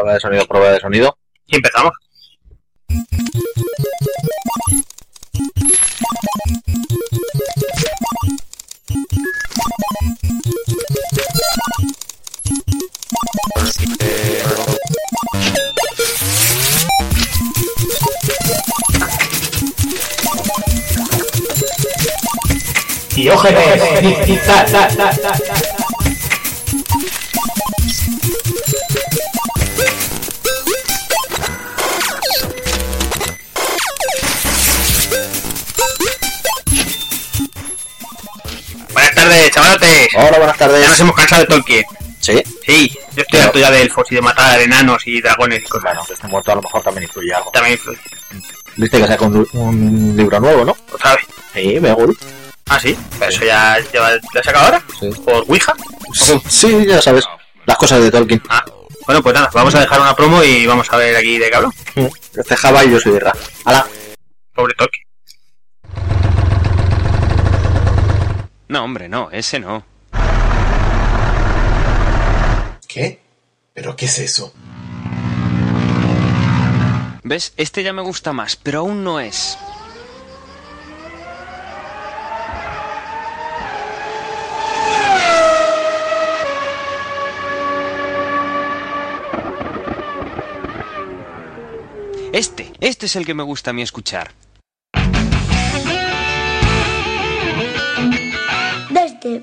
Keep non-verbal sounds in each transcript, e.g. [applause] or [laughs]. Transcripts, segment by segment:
Prueba de sonido, prueba de sonido. Y empezamos. Diógenes digital. Tardes. Hola, buenas Ya nos tardes. hemos cansado de Tolkien. Sí. Sí, yo estoy harto ya de elfos y de matar enanos y dragones y cosas. Bueno, que esté muerto a lo mejor también influye algo. También influye. Viste que saca un, un libro nuevo, ¿no? ¿Otra vez? Sí, me gusta. Ah, sí. Pero eso ya, ya, se acaba ahora. Sí. Por Ouija. Sí, ya sabes. Las cosas de Tolkien. Ah. Bueno, pues nada, vamos a dejar una promo y vamos a ver aquí de hablo. Este es Java y yo soy Ra. Hala. Pobre Tolkien. No, hombre, no, ese no. ¿Qué? ¿Pero qué es eso? ¿Ves? Este ya me gusta más, pero aún no es. Este, este es el que me gusta a mí escuchar.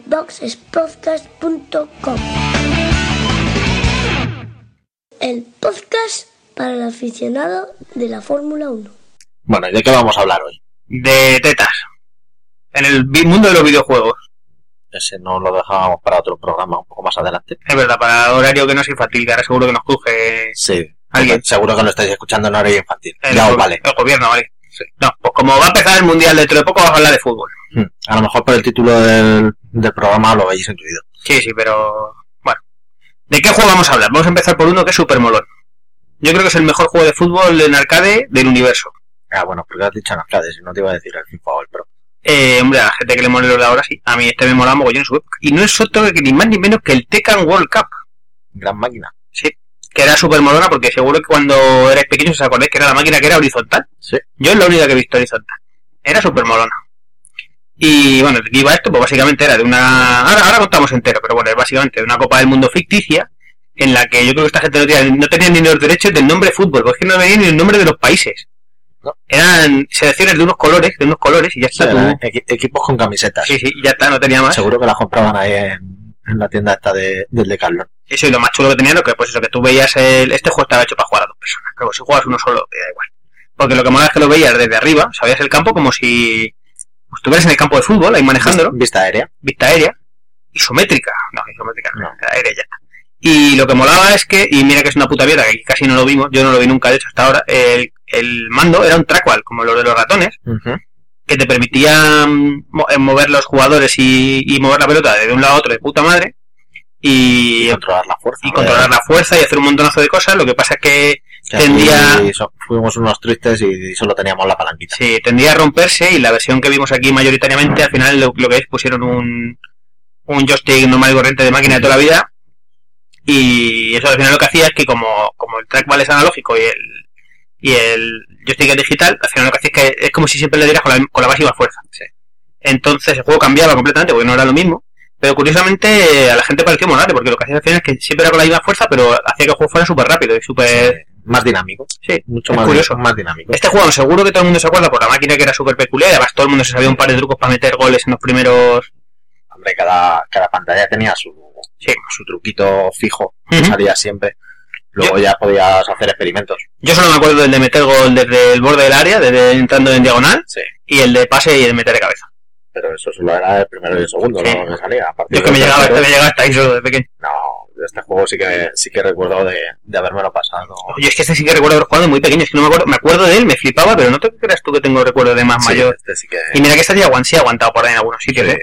boxespodcast.com. El podcast para el aficionado de la Fórmula 1. Bueno, ¿y de qué vamos a hablar hoy? De tetas. En el mundo de los videojuegos. Ese no lo dejábamos para otro programa un poco más adelante. Es verdad, para horario que no es infantil, que ahora seguro que nos cruje Sí. Alguien. Seguro que lo estáis escuchando en horario infantil. el, ya os go- vale. el gobierno, ¿vale? Sí. No, pues como va a empezar el mundial dentro de poco, vamos a hablar de fútbol. Hmm. A lo mejor por el título del, del programa lo habéis intuido. Sí, sí, pero. Bueno. ¿De qué juego vamos a hablar? Vamos a empezar por uno que es super molón. Yo creo que es el mejor juego de fútbol en arcade del universo. Ah, bueno, porque has dicho en arcade, si no te iba a decir el FIFA o el Pro. Eh, hombre, a la gente que le de ahora sí. A mí este me mola mogollón en su época. Y no es otro que ni más ni menos que el Tekken World Cup. Gran máquina. Que era súper molona porque seguro que cuando erais pequeños os acordáis que era la máquina que era horizontal. Sí. Yo es la única que he visto horizontal. Era súper molona. Y bueno, ¿de qué iba esto? Pues básicamente era de una... Ahora, ahora contamos entero, pero bueno, es básicamente de una Copa del Mundo ficticia en la que yo creo que esta gente no tenía, no tenía ni los derechos del nombre fútbol, porque es que no venía ni el nombre de los países. No. Eran selecciones de unos colores, de unos colores y ya está. equipos con camisetas. Sí, sí, ya está, no tenía más. Seguro que las compraban ahí en, en la tienda esta de, del Decathlon. Eso y lo más chulo que tenía, lo que pues eso, que tú veías el, este juego estaba hecho para jugar a dos personas. Pero si juegas uno solo, te da igual. Porque lo que mola es que lo veías desde arriba, sabías el campo como si estuvieras en el campo de fútbol, ahí manejándolo, Vista aérea. vista aérea, isométrica, no, isométrica, no, aérea ya. Y lo que molaba es que, y mira que es una puta mierda, que aquí casi no lo vimos, yo no lo vi nunca, de hecho, hasta ahora, el, el mando era un trackball, como los de los ratones, que te permitía mm, eh, mover los jugadores y, y mover la pelota de un lado a otro de puta madre, y, Y controlar la fuerza. y controlar la fuerza y hacer un montonazo de cosas. Lo que pasa es que tendía- so- fuimos unos tristes y solo teníamos la palanquita. sí, tendía a romperse y la versión que vimos aquí mayoritariamente al final lo, lo que es pusieron un, un joystick normal y corriente de máquina de toda la vida y eso al final lo que hacía es que como, como el trackball es analógico y el y el joystick digital, al final lo que hacía es que es como si siempre le dieras con la, con la máxima fuerza. Entonces el juego cambiaba completamente porque no era lo mismo. Pero curiosamente a la gente pareció molarle porque lo que hacía al final es que siempre era con la misma fuerza, pero hacía que el juego fuera súper rápido y súper... Más dinámico. Sí, Mucho más, curioso. más dinámico. Este juego seguro que todo el mundo se acuerda por la máquina que era súper peculiar, además todo el mundo se sabía un par de trucos para meter goles en los primeros... Hombre, cada, cada pantalla tenía su, Sí. su truquito fijo. que Ujú. Salía siempre. Luego ya podías hacer experimentos. Yo solo me acuerdo del de meter gol desde el borde del área, desde entrando en diagonal, Sí. y el de pase y el meter de cabeza. Pero eso solo era el primero y el segundo, Sí. ¿no? Que salía. A partir Yo es que me llegaba, tercero- me llegaba hasta ahí solo de pequeño. No, de este juego sí que, sí que recuerdo de, de habérmelo pasado. Yo es que este sí que recuerdo haber jugado muy pequeño, es que no me acuerdo, me acuerdo de él, me flipaba, pero no te creas tú que tengo recuerdo de más Sí, mayor. este sí que... Y mira que este sí aguantado por ahí en algunos sitios, Sí. ¿eh?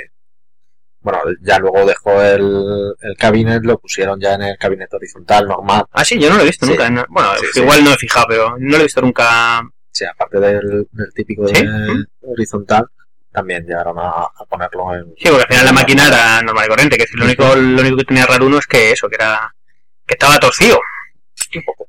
Bueno, ya luego dejó el, el cabinet, lo pusieron ya en el cabinet horizontal, normal. Ah, sí, yo no lo he visto Sí. nunca. no- bueno, Sí, sí. igual no he fijado, pero no lo he visto nunca. Sí, aparte del, del típico de horizontal, también llegaron a, a ponerlo en... Sí, porque al final la máquina era normal y corriente, que es lo único, lo único que tenía raro uno es que eso, que era, que estaba torcido. Un poco.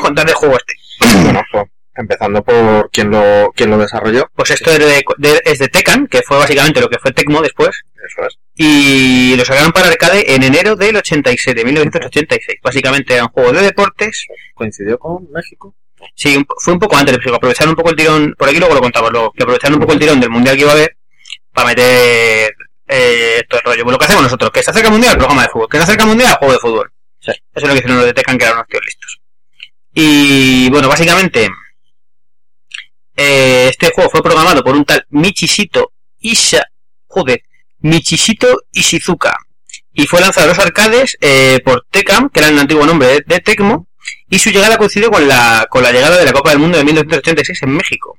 contar del juego este? Bueno, pues, empezando por quién lo, quién lo desarrolló. Pues esto es de, de- es de Tekken, que fue básicamente lo que fue Tecmo después, Eso es. y lo sacaron para arcade en enero del 87, 1986. Básicamente era un juego de deportes. Coincidió con México. Sí, un fue un poco antes, pero aprovecharon un poco el tirón, por aquí luego lo contamos, luego, que aprovecharon un poco el tirón del mundial que iba a haber para meter eh, todo el rollo. Pues lo que hacemos nosotros, que se acerca el mundial, programa de fútbol, que se acerca el mundial, juego de fútbol. Sí. Eso es lo que hicieron los de Tekken, que eran unos tíos listos. Y bueno, básicamente, este juego fue programado por un tal Michishito Isha, joder, Michishito Ishizuka. Y fue lanzado a los arcades eh, por Tecam, que era el antiguo nombre de, de Tecmo, y su llegada coincidió con la, con la llegada de la Copa del Mundo de 1986 en México.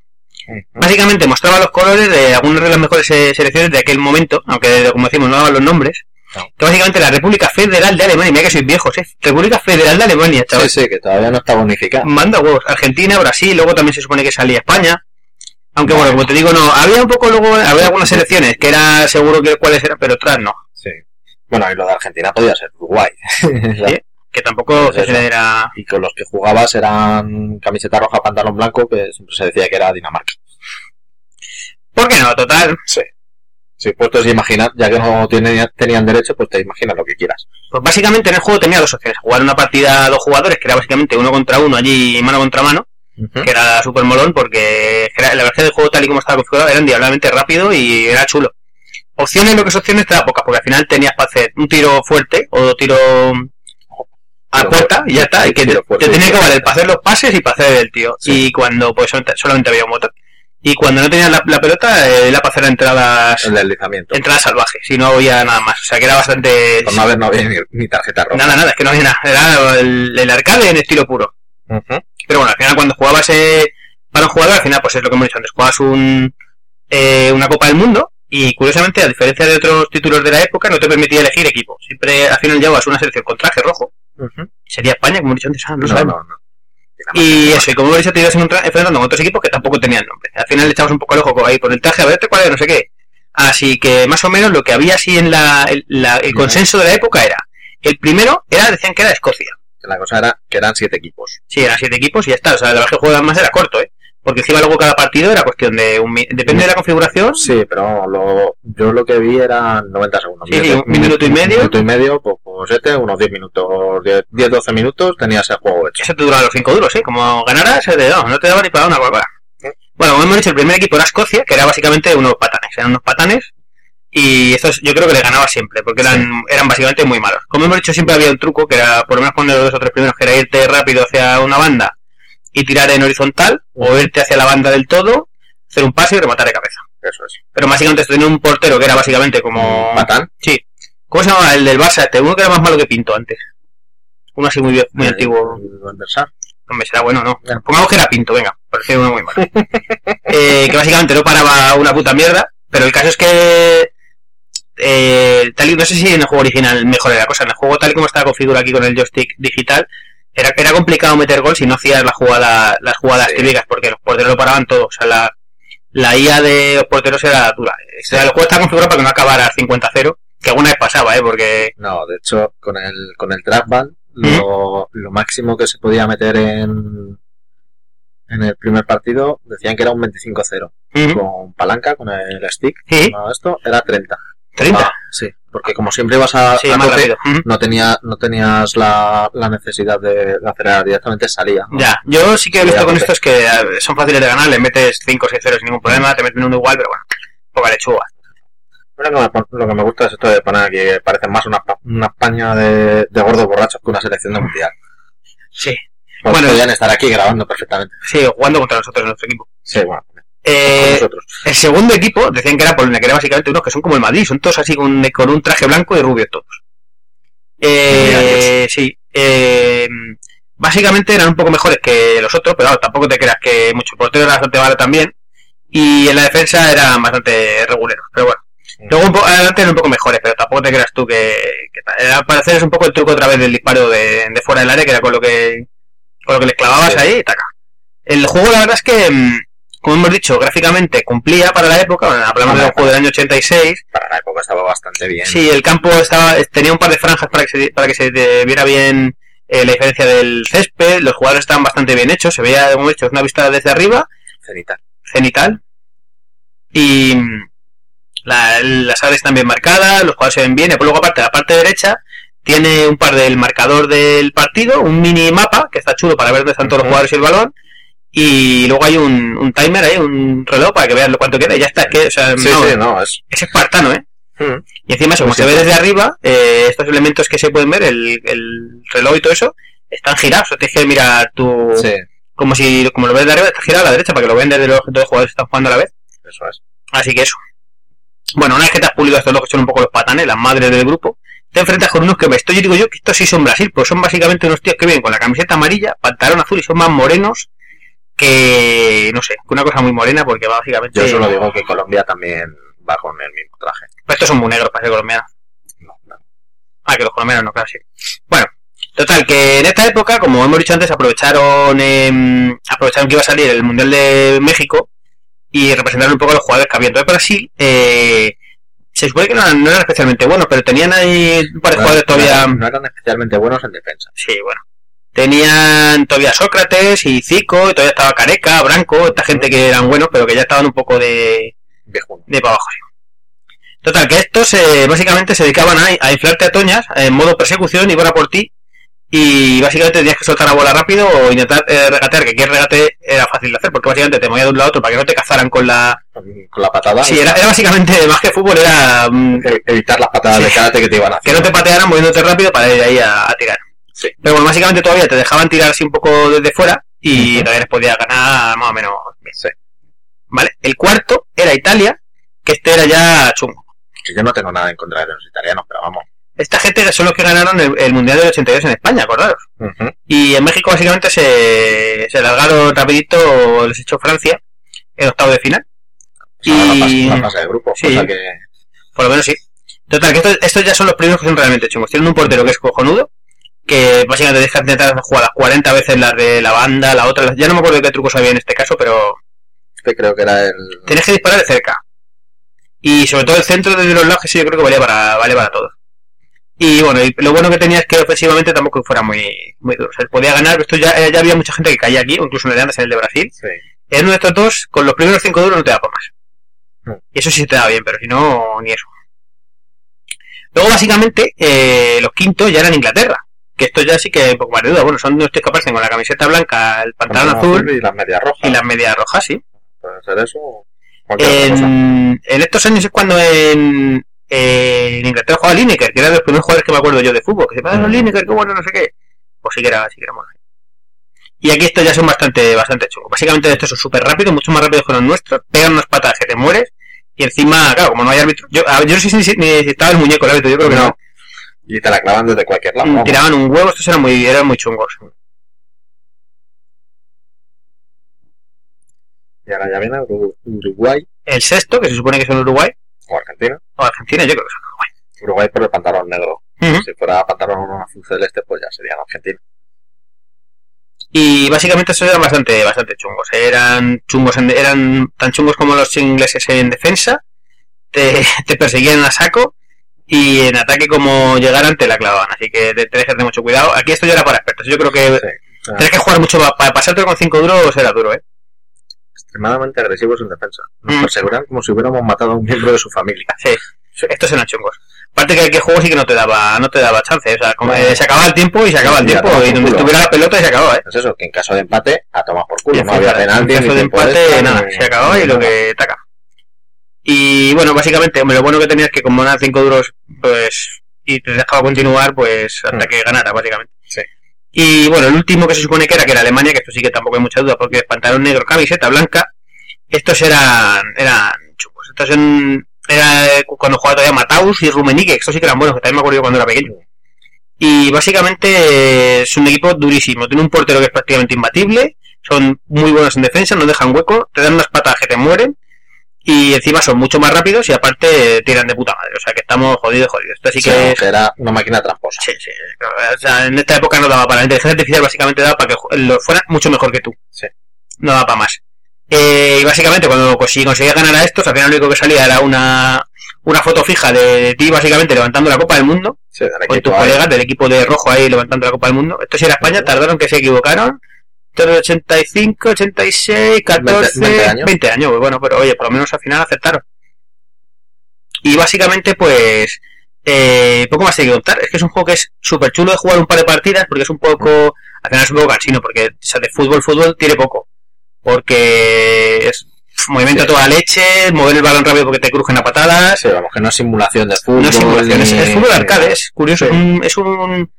Básicamente mostraba los colores de algunas de las mejores eh, selecciones de aquel momento, aunque como decimos no daban los nombres. No. Que básicamente la República Federal de Alemania, mira que sois viejos, ¿eh? República Federal de Alemania, chaval. Sí, sí, que todavía no está bonificada. Manda huevos. Argentina, Brasil, luego también se supone que salía España. Aunque bueno, como te digo, no. Había un poco luego, había algunas selecciones que era seguro que cuáles eran, pero otras no. Sí. Bueno, y lo de Argentina podía ser Uruguay. [laughs] Sí. Que tampoco Pues eso. era. Y con los que jugabas eran camiseta roja, pantalón blanco, que siempre se decía que era Dinamarca. ¿Por qué no? Total. Sí. Si puestos a imaginar, ya que no tienen- tenían derecho, pues te imaginas lo que quieras. Pues básicamente en el juego tenía dos opciones. Jugar una partida a dos jugadores, que era básicamente uno contra uno allí, mano contra mano, que era súper molón porque era- la verdad es que el juego tal y como estaba configurado era diablemente rápido y era chulo. Opciones, lo que es opciones, te da pocas, porque al final tenías para hacer un tiro fuerte o tiro a Tiro puerta fuerte. y ya está, y que te, fuerte te tenía que valer para hacer los pases y para hacer el tío. Sí. Y cuando pues solamente, había un motor. Y cuando no tenías la, la pelota, eh, era para hacer entradas, El deslizamiento. entradas salvajes, y no había nada más. O sea que era bastante... Por no haber no había ni, ni tarjeta roja. Nada, nada, es que no había nada. Era el, el arcade en estilo puro. Pero bueno, al final cuando jugabas eh, para un jugador, al final pues es lo que hemos dicho antes, jugabas un, eh, una Copa del Mundo y curiosamente, a diferencia de otros títulos de la época, no te permitía elegir equipo. Siempre al final llevabas una selección con traje rojo. Ujú. Sería España, como hemos dicho antes, ah, no, No, sabemos. no, no. Y eso, y como hemos dicho, te ibas enfrentando con otros equipos que tampoco tenían nombre. Al final le echabas un poco el ojo ahí por el traje, a ver cuál es, no sé qué. Así que más o menos lo que había así en la, el, la- el consenso de la época era, el primero era, decían que era Escocia. La cosa era que eran siete equipos. Sí, eran siete equipos y ya está. O sea, es que el juego además era corto, ¿eh? Porque encima luego cada partido era cuestión de un... Depende de la configuración. Sí, pero lo, yo lo que vi eran 90 segundos. Sí, un minuto y medio. Un minuto y medio, pues, pues siete, unos 10 minutos, 10-12 minutos tenías el juego hecho. Eso te duraba los cinco duros, ¿eh? Como ganaras, eh, de- no, no te daba ni para una Coca-Cola. Bueno, como hemos dicho, el primer equipo era Escocia, que era básicamente unos patanes. Eran unos patanes y estos yo creo que le ganaba siempre, porque eran, eran básicamente muy malos. Como hemos dicho, siempre había un truco, que era por lo menos poner los dos o tres primeros, que era irte rápido hacia una banda y tirar en horizontal, o irte hacia la banda del todo, hacer un pase y rematar de cabeza. Eso es. Pero básicamente esto tenía un portero que era básicamente como... Patán. Sí. ¿Cómo se llama el del Barça? Este, uno que era más malo que Pinto antes. Uno así muy, vie- muy Eh, antiguo. el. Hombre, será bueno, ¿no? Ya. Pongamos que era Pinto, venga. Parecía uno muy malo. [laughs] eh, que básicamente no paraba una puta mierda. Pero el caso es que... Eh, tal y, no sé si en el juego original mejor era la cosa. En el juego tal y como estaba configurado aquí con el joystick digital, era, era complicado meter gol si no hacías la jugada, las jugadas Sí. típicas, porque los porteros lo paraban todo. O sea, la, la IA de los porteros era dura. O sea, el juego está configurado para que no acabara 50-0, que alguna vez pasaba, ¿eh? Porque... No, de hecho, con el, con el trackball, lo, lo máximo que se podía meter en, en el primer partido decían que era un 25-0. Ujú. Con palanca, con el stick, Sí. esto era 30. 30. Ah, sí, porque como siempre ibas a, Sí, a más tope, no, tenía, no tenías la, la necesidad de, de acelerar directamente, salía. ¿no? Ya, yo sí que he visto con estos que eh, son fáciles de ganar, le metes 5 o 6 ceros sin ningún problema, te meten uno igual, pero bueno, poca lechuga. Lo que, me, pon- lo que me gusta es esto de poner aquí, parece más una, una España de, de gordos borrachos que una selección de mundial. Sí, Pues Bueno, podrían estar aquí grabando perfectamente. sí, jugando contra nosotros en nuestro equipo. Sí, bueno, Eh, el segundo equipo decían que era Polonia, que era básicamente unos que son como el Madrid, son todos así con, con un traje blanco y rubio todos. Eh, sí, eh, básicamente eran un poco mejores que los otros, pero claro, tampoco te creas que mucho portero era bastante malo también. Y en la defensa eran bastante reguleros, pero bueno. Luego un poco, adelante eran un poco mejores, pero tampoco te creas tú que, que Al parecer es un poco el truco otra vez del disparo de, de fuera del área, que era con lo que, con lo que les clavabas Sí. ahí y taca. El juego la verdad es que, mm, como hemos dicho, gráficamente cumplía para la época, bueno, hablamos de un juego del año 86, Para la época estaba bastante bien. Sí, el campo estaba tenía un par de franjas para que se, para que se viera bien eh, la diferencia del césped, los jugadores estaban bastante bien hechos, se veía, como he dicho, una vista desde arriba, Cenital. cenital, y la- las áreas están bien marcadas, los jugadores se ven bien, y luego aparte, la parte derecha tiene un par del marcador del partido, un mini mapa, que está chulo para ver dónde están todos los jugadores y el balón, y luego hay un, un timer ahí, un reloj para que veas lo cuánto queda, y ya está, que, o sea, Sí, no, sí, no, es. es espartano, ¿eh? Mm. Y encima eso, como Sí, se ve desde arriba, eh, estos elementos que se pueden ver, el, el reloj y todo eso, están girados, o sea, tienes que mirar tu... Sí, Como si, como lo ves de arriba, está girado a la derecha para que lo vean desde los, los jugadores que están jugando a la vez. eso es. Así que eso. Bueno, una vez que te has pulido estos locos que son un poco los patanes, las madres del grupo, te enfrentas con unos que esto yo digo yo que estos sí son Brasil, pues son básicamente unos tíos que vienen con la camiseta amarilla, pantalón azul y son más morenos que, no sé, que una cosa muy morena porque básicamente... Yo solo digo que Colombia también va con el mismo traje. Pues estos son muy negros para ser colombianos. No, no. Ah, que los colombianos no, claro, sí. Bueno, total, que en esta época, como hemos dicho antes, aprovecharon em, aprovecharon que iba a salir el Mundial de México y representaron un poco a los jugadores que había. Entonces Brasil, eh, se supone que no eran, no eran especialmente buenos, pero tenían ahí un par de jugadores No todavía... eran- no eran especialmente buenos en defensa. Sí, bueno. Tenían todavía Sócrates y Zico, y todavía estaba Careca, Branco, esta gente que eran buenos, pero que ya estaban un poco de, de para abajo. Total, que estos eh, básicamente se dedicaban a, a inflarte a toñas en modo persecución, a por ti y básicamente tenías que soltar la bola rápido o intentar eh, regatear, que aquí el regate era fácil de hacer porque básicamente te movía de un lado a otro para que no te cazaran con la... Con, la patada. Sí, era, era básicamente más que fútbol, era mm, E- Evitar las patadas Sí. de karate que te iban a que hacer. no te patearan moviéndote rápido para ir ahí a, a tirar. Sí. Pero bueno, básicamente todavía te dejaban tirar así un poco desde fuera y Ujú. todavía les podía ganar más o menos bien. Sí. ¿Vale? El cuarto era Italia, que este era ya chungo. Que yo no tengo nada en contra de los italianos, pero vamos. Esta gente son los que ganaron el, el Mundial del 82 en España, acordaros. Y en México básicamente se, se largaron rapidito, les echó Francia en octavo de final. O sea, la, Y- la fase de grupo. Sí. Cosa que. Por lo menos sí. Total, que estos, estos ya son los primeros que son realmente chungos. Tienen un portero que es cojonudo, que básicamente deja de intentar jugar las 40 veces las de la banda, la otra, ya no me acuerdo qué trucos había en este caso, pero que creo que era el. tienes que disparar de cerca. Y sobre todo el centro de los lados, que sí yo creo que valía para, vale para todos. Y bueno, y lo bueno que tenía es que ofensivamente tampoco fuera muy, muy duro. O sea, podía ganar, esto ya, ya había mucha gente que caía aquí, o incluso en el de antes, en el de Brasil. Sí. En uno de estos dos, con los primeros cinco duros no te da para más. Y eso sí te da bien, pero si no, ni eso. Luego, básicamente, eh, los quintos ya eran Inglaterra. Que esto ya sí que un poco más de duda. Bueno, son los tíos que aparecen con la camiseta blanca, el pantalón azul y las medias rojas. y las medias rojas, sí. Puede ser eso. En, en estos años es cuando en, en Inglaterra jugaba Lineker, que era de los primeros jugadores que me acuerdo yo de fútbol. Que se pasa Mm. Lineker, qué bueno, no sé qué. Pues sí que era, sí que era. Y aquí estos ya son bastante, bastante chungos. Básicamente estos son súper rápidos, mucho más rápidos que los nuestros. Pegan unas patadas que te mueres. Y encima, claro, como no hay árbitro. Yo, yo no sé si, si estaba el muñeco el árbitro, yo creo que no. Y te la clavan desde cualquier lado. Mm. Tiraban un huevo, estos eran muy, eran muy chungos. Y ahora ya viene Uru- Uruguay El sexto, que se supone que es en Uruguay, o Argentina. o Argentina, yo creo que es Uruguay. Uruguay por el pantalón negro. Si fuera pantalón azul celeste, pues ya sería Argentina. Y básicamente esos eran bastante, bastante chungos. Eran chungos, en- eran tan chungos como los ingleses en defensa. Te, [laughs] te perseguían a saco. Y en ataque como llegaran te la clavaban. Así que te, te dejes de mucho cuidado. Aquí esto ya era para expertos. Yo creo que Sí. Tienes que jugar mucho pa- para pasarte con 5 duros era duro, ¿eh? extremadamente agresivos en defensa. Nos Mm. perseguirán como si hubiéramos matado a un miembro de su familia. Sí, estos eran chungos. Aparte que, que juego sí que no te daba, no te daba chance. O sea, como, eh, se acababa el tiempo y se acaba el tiempo. Y donde estuviera la pelota y se acababa, ¿eh? Es eso, que en caso de empate, a tomar por culo. No había en caso de empate, nada, se acababa y lo que taca. Y bueno, básicamente, hombre, lo bueno que tenía es que como eran 5 duros, pues, y te dejaba continuar, pues, hasta Mm. que ganara, básicamente. Sí. Y bueno, el último que se supone que era, que era Alemania, que esto sí que tampoco hay mucha duda, porque pantalón negro, camiseta blanca, estos eran, eran chungos. Estos en, era eh, cuando jugaba todavía Mataus y Rummenigge, que estos sí que eran buenos, que también me acuerdo yo cuando era pequeño. Y básicamente es un equipo durísimo. Tiene un portero que es prácticamente imbatible. Son muy buenos en defensa, no dejan hueco, te dan unas patadas que te mueren. Y encima son mucho más rápidos y aparte tiran de puta madre. O sea que estamos jodidos, jodidos. Esto sí que es- que era una máquina tramposa. Sí, sí. O sea, en esta época no daba para. La inteligencia artificial básicamente daba para que lo fuera mucho mejor que tú. Sí. No daba para más. Eh, y básicamente cuando consi- conseguía ganar a estos, al final lo único que salía era una, una foto fija de ti básicamente levantando la Copa del Mundo, Sí, del con tus colegas del equipo de rojo ahí levantando la Copa del Mundo. Esto si era España, tardaron que se equivocaron. Entre el 85, 86, 14, 20 20 años. años. pues bueno, pero oye, por lo menos al final aceptaron. Y básicamente, pues, eh, poco más hay que contar. Es que es un juego que es súper chulo de jugar un par de partidas porque es un poco, al final es un poco cansino porque o sea, de fútbol, fútbol tiene poco. Porque es movimiento a toda leche, mover el balón rápido porque te crujen a patadas. Sí, vamos, que no es simulación de fútbol. No es simulación, es, ni- es fútbol arcade, es curioso. Sí. Es un, es un,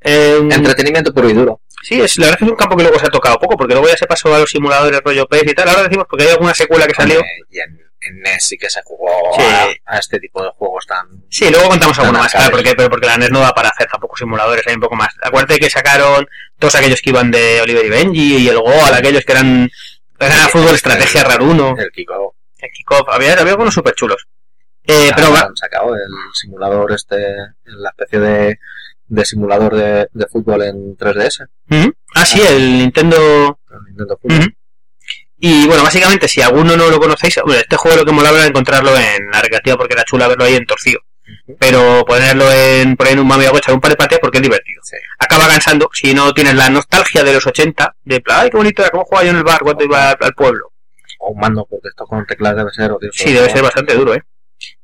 eh, un- Entretenimiento puro y duro. Sí, es, la verdad es que es un campo que luego se ha tocado poco, porque luego ya se pasó a los simuladores rollo PES y tal. Ahora decimos porque hay alguna secuela que salió. Y en, en NES sí que se jugó Sí. a, a este tipo de juegos tan... Sí, luego contamos alguna más, claro, porque, pero porque la NES no da para hacer tampoco simuladores, hay un poco más. Acuérdate que sacaron todos aquellos que iban de Oliver y Benji y el Goal, aquellos que eran, eran Sí, fútbol estrategia raro uno, El Kiko. el Kickoff, había, había algunos súper chulos. Eh, pero han sacado el simulador este, la especie de, de simulador de, de fútbol en 3DS. Ujú. ah sí, el Nintendo el Nintendo Fútbol. Y bueno, básicamente, si alguno no lo conocéis, bueno, este juego lo que molaba era encontrarlo en la recreativa porque era chula verlo ahí en torcido. Pero ponerlo en, poner en un mami echar un par de partidas porque es divertido. Sí. Acaba cansando si no tienes la nostalgia de los 80, de ay, qué bonito era, cómo jugaba yo en el bar cuando iba al, al pueblo. O un mando, porque esto con teclas debe ser odioso. Sí, debe ser bastante duro, ¿eh?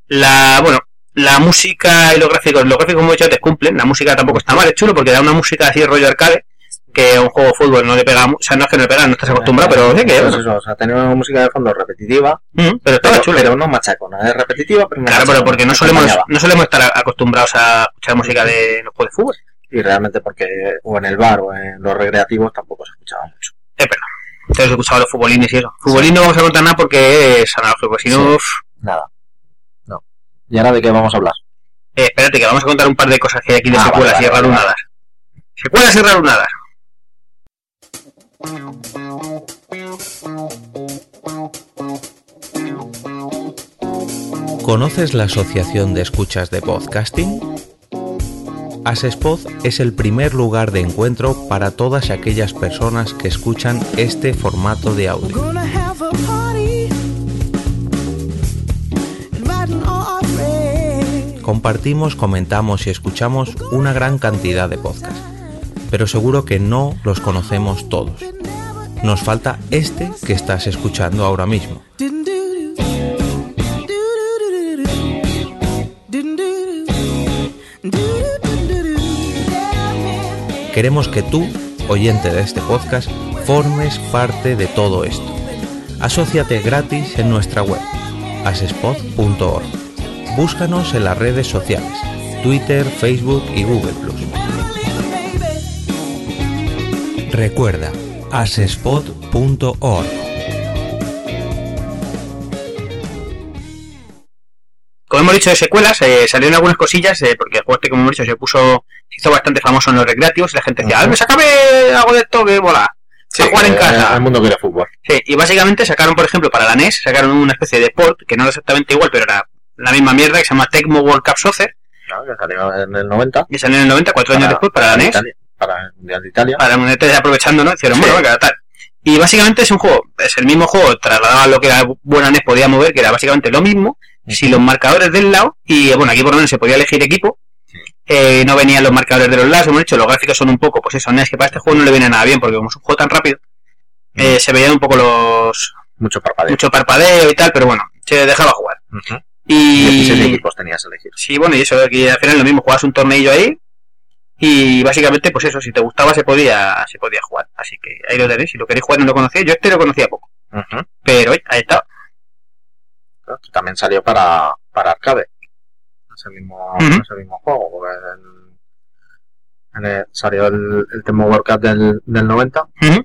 La, bueno, la música y los gráficos, los gráficos como he dicho te cumplen, la música tampoco está mal, es chulo porque da una música así rollo arcade, que a un juego de fútbol no le pega, o sea, no es que no le pega, no estás acostumbrado, pero sí que, Pues bueno, eso, o sea, tener una música de fondo repetitiva, pero estaba pero, chulo. pero no machacona. Es repetitiva, pero no Claro, pero machacona, porque no solemos, acompañaba. no solemos estar acostumbrados a escuchar música de los juegos de fútbol. Y realmente porque o en el bar o en los recreativos tampoco se escuchaba mucho. Es verdad. Entonces he escuchado los futbolines y eso. Futbolín no vamos a contar nada porque es analógico, si no, Sí. Nada. ¿Y ahora de qué vamos a hablar? Eh, espérate que vamos a contar un par de cosas que hay aquí de Ah, secuelas vale, y vale, rarunadas. Secuelas y rarunadas. ¿Conoces la Asociación de Escuchas de Podcasting? Asespod es el primer lugar de encuentro para todas aquellas personas que escuchan este formato de audio. Compartimos, comentamos y escuchamos una gran cantidad de podcasts, pero seguro que no los conocemos todos. Nos falta este que estás escuchando ahora mismo. Queremos que tú, oyente de este podcast, formes parte de todo esto. Asociate gratis en nuestra web, asespod.org. Búscanos en las redes sociales, Twitter, Facebook y Google Recuerda, asespod.org. Como hemos dicho de secuelas, eh, salieron algunas cosillas, eh, porque el juego este, como hemos dicho, se puso, se hizo bastante famoso en los recreativos y la gente decía, Ujú. ¡ah, me algo de esto que mola! a jugar en eh, casa. El mundo quiere fútbol. Sí, y básicamente sacaron, por ejemplo, para la NES, sacaron una especie de port, que no era exactamente igual, pero era la misma mierda, que se llama Tecmo World Cup Soccer, ¿no? Que salió en el 90. que salió en el 90, cuatro años después, para la NES. Italia, para el Italia. para Munete aprovechando, ¿no? Hicieron, Sí. bueno, venga, tal. Y básicamente es un juego, es el mismo juego, trasladado a lo que la buena NES podía mover, que era básicamente lo mismo, si los marcadores del lado, y bueno, aquí por lo menos se podía elegir equipo, eh, no venían los marcadores de los lados, hemos dicho, los gráficos son un poco, pues eso, NES, que para este juego no le viene nada bien, porque como es un juego tan rápido, eh, se veían un poco los, Mucho parpadeo. mucho parpadeo y tal, pero bueno, se dejaba jugar. Y, 16 equipos tenías que elegir. Sí, bueno, y eso, aquí al final es lo mismo, jugabas un torneillo ahí y básicamente, pues eso, si te gustaba se podía se podía jugar. Así que ahí lo tenéis, si lo queréis jugar no lo conocía, yo este lo conocía poco, pero oye, ahí está. Que También salió para, para arcade. Ese mismo, Ujú. ese mismo juego. Porque en- en el- salió el, el Temo World Cup del, del 90. Ujú.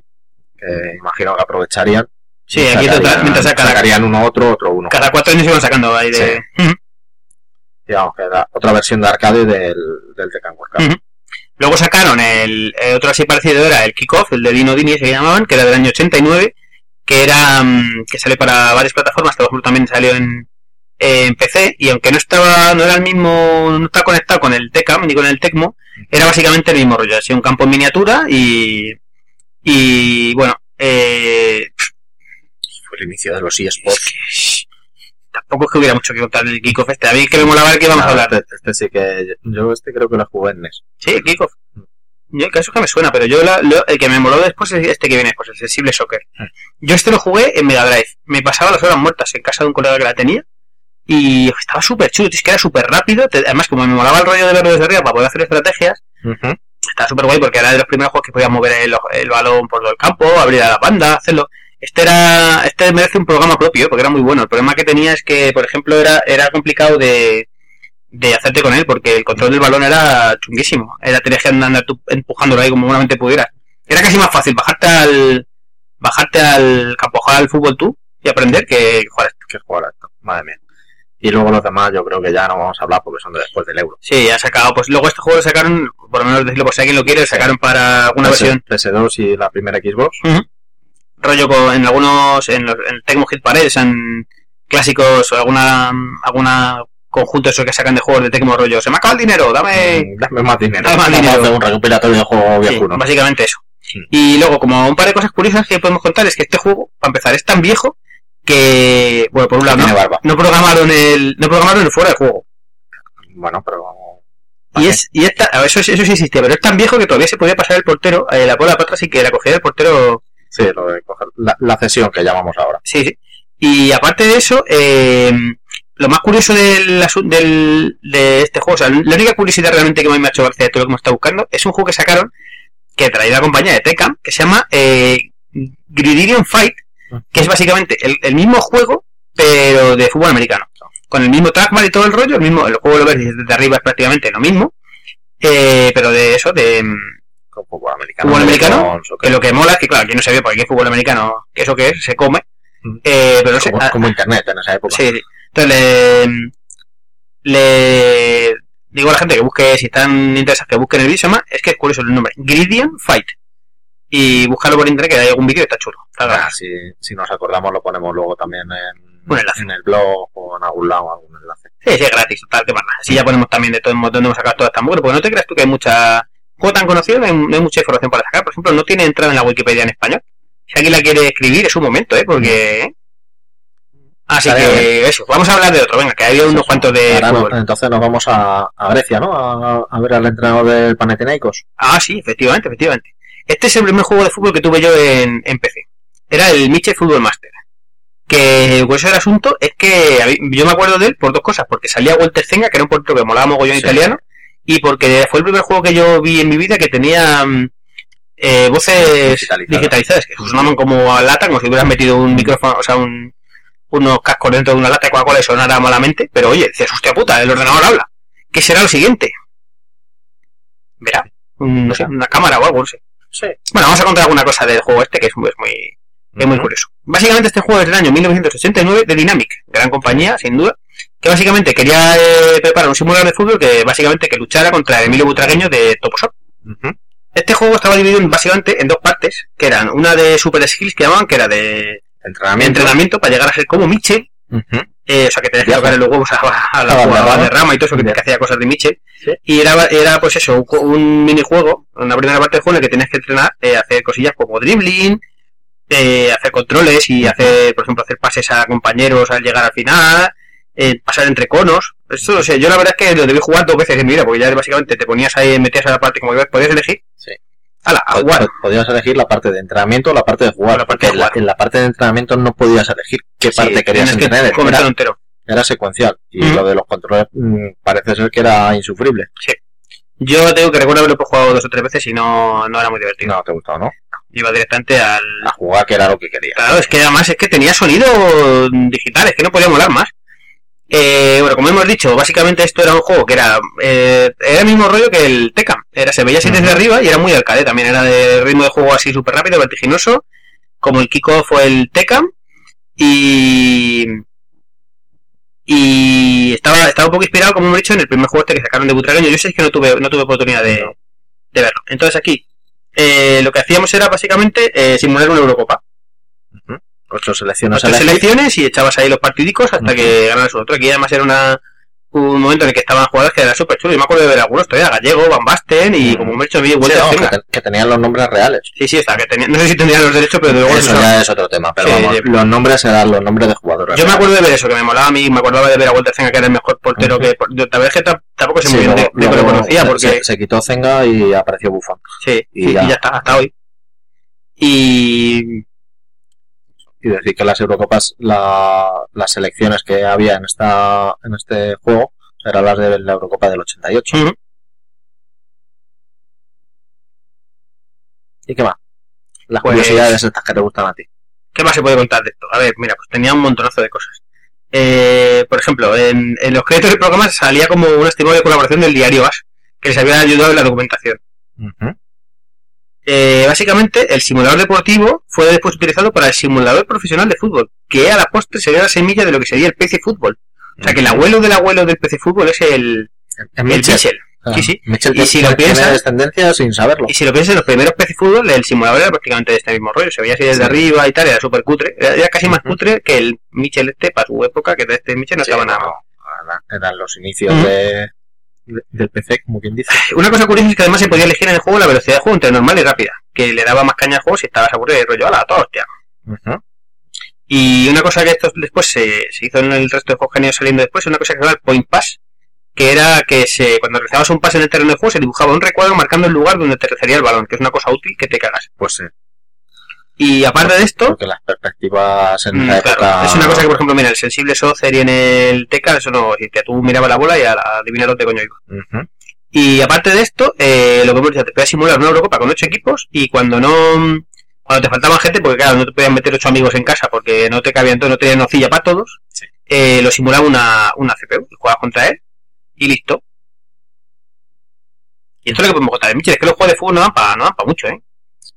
Que imagino que aprovecharían. Sí, aquí sacarían- total, mientras saca- sacarían uno otro, otro uno. Cada cuatro años iban sacando ahí de... Ujú. Digamos que era otra versión de arcade del, del Tekken World Cup. Luego sacaron el, el otro así parecido era el Kickoff, el de Dino Dini se llamaban, que era del año 89, que era mm, que sale para varias plataformas, ejemplo también salió en, en PC y aunque no estaba no era el mismo, no está conectado con el Tecam ni con el Tecmo, era básicamente el mismo rollo, así un campo en miniatura y y bueno, eh, el inicio de los eSports. tampoco es que hubiera mucho que contar del Kickoff este. A mí que me molaba el que íbamos a hablar. Este, este sí que. Yo este creo que lo jugué en NES. Sí, el Kickoff. Yo, que eso que me suena, pero yo la- lo- el que me moló después es este que viene después, el Sensible Soccer. Ah. Yo este lo jugué en Mega Drive. Me pasaba las horas muertas en casa de un colega que la tenía. Y estaba súper chulo, es que era súper rápido. te- además, como me molaba el rollo de verlo desde arriba para poder hacer estrategias, estaba súper guay porque era de los primeros juegos que podías mover el, el balón por todo el campo, abrir a la banda, hacerlo. Este era, este merece un programa propio, porque era muy bueno. El problema que tenía es que, por ejemplo, era, era complicado de, de hacerte con él, porque el control del balón era chunguísimo. Era tener que andar tú empujándolo ahí como buenamente pudieras. Era casi más fácil bajarte al, bajarte al campo, jugar al fútbol tú y aprender que jugar esto. Que jugar esto. Madre mía. Y luego los demás, yo creo que ya no vamos a hablar porque son de después del euro. Sí, ha sacado, pues luego este juego lo sacaron, por lo menos decirlo por si alguien lo quiere, lo sacaron para alguna versión PS2 y la primera Xbox. Rollo con, en algunos, en, los, en Tecmo Hit Parade, sean clásicos o alguna, alguna conjunto eso que sacan de juegos de Tecmo rollo. Se me acaba el dinero, dame. Mm, Dame más dinero. Dame más dinero. hacer un recopilatorio de juegos Sí, básicamente eso. Sí. Y luego, como un par de cosas curiosas que podemos contar, es que este juego, para empezar, es tan viejo que, bueno, por un lado, no, no programaron el, no programaron el fuera del juego. Bueno, pero. Y es, y esta, eso, sí- eso sí existía, pero es tan viejo que todavía se podía pasar el portero, eh, la bola para atrás y que la cogía el portero Sí, lo de coger la, cesión que llamamos ahora. Sí, sí. Y aparte de eso, eh, lo más curioso del, del, de este juego, o sea, la única curiosidad realmente que me ha hecho gracia de todo lo que me está buscando, es un juego que sacaron, que traía la compañía de Tekken, que se llama eh, Gridiron Fight, que es básicamente el, el mismo juego, pero de fútbol americano. Con el mismo trackpad y todo el rollo, el mismo, el juego lo ves desde arriba es prácticamente lo mismo, eh, pero de eso, de, Con fútbol americano. ¿Fútbol americano? que lo que mola es que, claro, aquí no porque aquí es fútbol americano, que eso que es, se come, Mm. eh, pero no sé, como, como internet en esa época. Sí, sí. Entonces le, le digo a la gente que busque, si están interesados, que busquen el vídeo, se llama, es que es curioso el nombre, Gridian Fight. Y búscalo por internet, que hay algún vídeo que está chulo. Está Ah, si, si nos acordamos lo ponemos luego también en, Un enlace. en el blog o en algún lado, algún enlace. Sí, sí, es gratis, total, que más nada. Así ya ponemos también de todo dónde hemos sacado toda esta mugre, porque no te creas tú que hay mucha... Juego tan conocido, no hay, no hay mucha información para sacar. Por ejemplo, no tiene entrada en la Wikipedia en español. Si alguien la quiere escribir, es un momento, ¿eh? Porque... Así Estaría que eso, vamos a hablar de otro, venga, que había unos cuantos de no- fútbol. entonces nos vamos a, a Grecia, ¿no? A, a ver al entrenador del Panathinaikos. Ah, sí, efectivamente, efectivamente. Este es el primer juego de fútbol que tuve yo en, en PC. Era el Miche Football Master. Que el asunto es que yo me acuerdo de él por dos cosas. Porque salía Walter Zenga, que era un portero que molaba mogollón Sí. italiano. Y porque fue el primer juego que yo vi en mi vida que tenía mm, eh, voces Digitalizadas. digitalizadas. Que sonaban como a lata, como si hubieras metido un micrófono, o sea, un, unos cascos dentro de una lata de Coca-Cola y sonara malamente. Pero oye, decías, hostia puta, el ordenador habla. ¿Qué será lo siguiente? Verá, un- no sé, una cámara o algo, no sé. Sí. Bueno, vamos a contar alguna cosa del juego este que es, muy- es muy, es muy curioso. Básicamente este juego es del año 1989 de Dynamic, gran compañía, sin duda, que básicamente quería eh, preparar un simulador de fútbol que básicamente que luchara contra el Emilio Butragueño de Toposop. Este juego estaba dividido en- básicamente en dos partes, que eran una de Super Skills que llamaban, que era de Entrenamiento. entrenamiento para llegar a ser como Mitchell, Ujú. eh, o sea, que tenías que Viaje. tocar los huevos a, a la Ah, jugadora vale. de rama y todo eso, que, que hacía cosas de Mitchell. Sí. Y era, era pues eso, un, un minijuego, una primera parte del juego en el que tenías que entrenar, eh, hacer cosillas como dribbling, eh, hacer controles y hacer, por ejemplo, hacer pases a compañeros al llegar al final, eh, pasar entre conos. Eso, o sea, yo la verdad es que lo debí jugar dos veces en mi vida, porque ya básicamente te ponías ahí, metías a la parte como que podías elegir. Sí. Ala, a jugar. pod- Podías elegir la parte de entrenamiento o la parte de jugar. La parte de en la- jugar. En, la, parte de entrenamiento no podías elegir qué parte Sí, querías que entrenar. Era, entero. era secuencial. Y lo de los controles mm, parece ser que era insufrible. Yo tengo que recuerdo haberlo jugado dos o tres veces y no, no era muy divertido. No te gustaba, ¿no? Iba directamente al, A jugar que era lo que quería. Claro, es que además es que tenía sonido digital, es que no podía molar más. Eh, bueno, como hemos dicho, básicamente esto era un juego que era eh, era el mismo rollo que el Tekken. Era, se veía así desde arriba y era muy arcade también. Era de ritmo de juego así súper rápido, vertiginoso, como el Kickoff o el Tekken. Y. Y estaba, estaba un poco inspirado, como hemos dicho, en el primer juego este que sacaron de Butragueño. Yo sé que no tuve, no tuve oportunidad de, de verlo. Entonces aquí, eh, lo que hacíamos era básicamente eh, simular una Eurocopa Ocho selecciones ocho selecciones y echabas ahí los partidicos hasta Ujú. que ganaras otro. Aquí además era una, un momento en el que estaban jugadores que eran súper chulos. Yo me acuerdo de ver algunos todavía, Gallego, Van Basten y como me he hecho Sí, vuelta no, a que, te- que tenían los nombres reales. Sí, sí, está, que tenía, no sé si tendrían los derechos, pero de luego Eso ya es otro tema, pero Sí, vamos, sí. los nombres eran los nombres de jugadores. Yo me acuerdo de ver eso, que me molaba a mí, me acordaba de ver a Walter Zenga, que era el mejor portero que... por- yo- La verdad es que ta- tampoco Sí, muy bien de, que lo conocía, se- porque... se, se quitó Zenga y apareció Buffon. sí, y y, ya. y ya está, hasta hoy. Y... Y decir que las Eurocopas, la- las selecciones que había en esta en este juego eran las de la Eurocopa del 88. Ujú. ¿Y qué más? Las Pues- curiosidades estas que te gustan a ti. ¿Qué más se puede contar de esto? A ver, mira, pues tenía un montonazo de cosas. Eh, por ejemplo, en, en los créditos del programa salía como un estimado de colaboración del diario AS, que les había ayudado en la documentación. Eh, básicamente, el simulador deportivo fue después utilizado para el simulador profesional de fútbol, que a la postre sería la semilla de lo que sería el PC Fútbol. O sea, que el abuelo del abuelo del PC Fútbol es el, el Mitchell. Mitchell. Ah, sí, sí. Mitchell Y si lo piensas- descendencia sin saberlo. Y si lo piensas, en los primeros PC Fútbol, el simulador era prácticamente de este mismo rollo. Se veía así desde Sí. arriba y tal, era súper cutre. Era, era casi más cutre que el Mitchell este para su época, que de este Mitchell no estaba nada no, eran- los inicios de- del PC, como quien dice. Una cosa curiosa es que además se podía elegir en el juego la velocidad de juego entre normal y rápida, que le daba más caña al juego si estabas aburrido y rollo, ¡hala, toda hostia! Y una cosa que esto después se, se hizo en el resto de juegos que han ido saliendo después, una cosa que se llama el Point Pass, que era que se, cuando realizabas un pase en el terreno de juego se dibujaba un recuadro marcando el lugar donde aterrizaría el balón, que es una cosa útil que te cagas. Pues sí. Y aparte de esto, Porque las perspectivas en Mm, claro, época. Es una cosa que, por ejemplo, mira, el sensible Socer y en el Teca, eso no existía. Tú mirabas la bola y a la- adivinar dónde coño iba. Y aparte de esto, eh, lo que hemos dicho, te podías simular una Eurocopa con ocho equipos y cuando no. Cuando te faltaban gente, porque claro, no te podían meter ocho amigos en casa porque no te cabían todos, no tenían nocilla para todos, Sí. eh, lo simulaba una, una CPU, y jugabas contra él y listo. Y esto es lo que podemos contar de Mitchell, es que los juegos de fútbol no dan para no dan pa mucho, ¿eh?